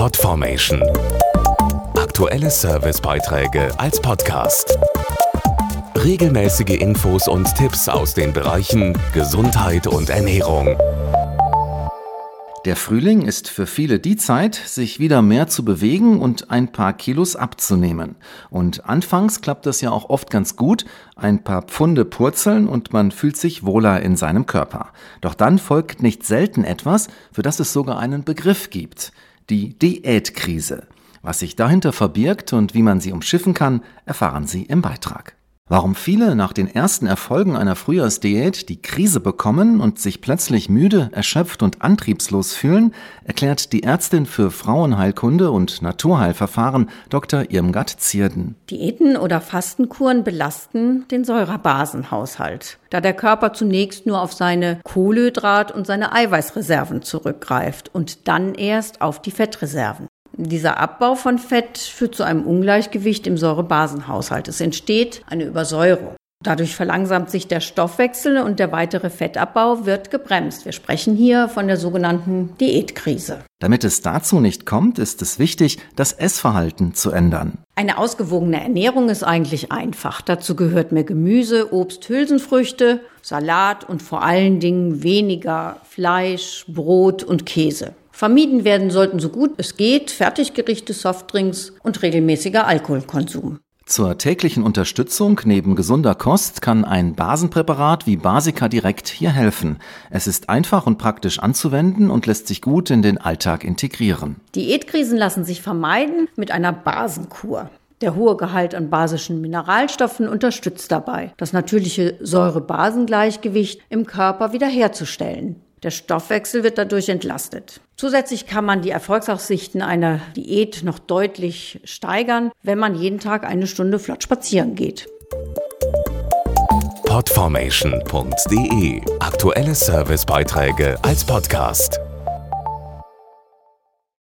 Podformation. Aktuelle Servicebeiträge als Podcast. Regelmäßige Infos und Tipps aus den Bereichen Gesundheit und Ernährung. Der Frühling ist für viele die Zeit, sich wieder mehr zu bewegen und ein paar Kilos abzunehmen. Und anfangs klappt das ja auch oft ganz gut, ein paar Pfunde purzeln und man fühlt sich wohler in seinem Körper. Doch dann folgt nicht selten etwas, für das es sogar einen Begriff gibt, die Diätkrise. Was sich dahinter verbirgt und wie man sie umschiffen kann, erfahren Sie im Beitrag. Warum viele nach den ersten Erfolgen einer Frühjahrsdiät die Krise bekommen und sich plötzlich müde, erschöpft und antriebslos fühlen, erklärt die Ärztin für Frauenheilkunde und Naturheilverfahren Dr. Irmgard Zierden. Diäten oder Fastenkuren belasten den Säurebasenhaushalt, da der Körper zunächst nur auf seine Kohlenhydrat- und seine Eiweißreserven zurückgreift und dann erst auf die Fettreserven. Dieser Abbau von Fett führt zu einem Ungleichgewicht im Säurebasenhaushalt. Es entsteht eine Übersäuerung. Dadurch verlangsamt sich der Stoffwechsel und der weitere Fettabbau wird gebremst. Wir sprechen hier von der sogenannten Diätkrise. Damit es dazu nicht kommt, ist es wichtig, das Essverhalten zu ändern. Eine ausgewogene Ernährung ist eigentlich einfach. Dazu gehört mehr Gemüse, Obst, Hülsenfrüchte, Salat und vor allen Dingen weniger Fleisch, Brot und Käse. Vermieden werden sollten so gut es geht Fertiggerichte, Softdrinks und regelmäßiger Alkoholkonsum. Zur täglichen Unterstützung neben gesunder Kost kann ein Basenpräparat wie Basica direkt hier helfen. Es ist einfach und praktisch anzuwenden und lässt sich gut in den Alltag integrieren. Diätkrisen lassen sich vermeiden mit einer Basenkur. Der hohe Gehalt an basischen Mineralstoffen unterstützt dabei, das natürliche Säure-Basen-Gleichgewicht im Körper wiederherzustellen. Der Stoffwechsel wird dadurch entlastet. Zusätzlich kann man die Erfolgsaussichten einer Diät noch deutlich steigern, wenn man jeden Tag eine Stunde flott spazieren geht. Podformation.de Aktuelle Servicebeiträge als Podcast.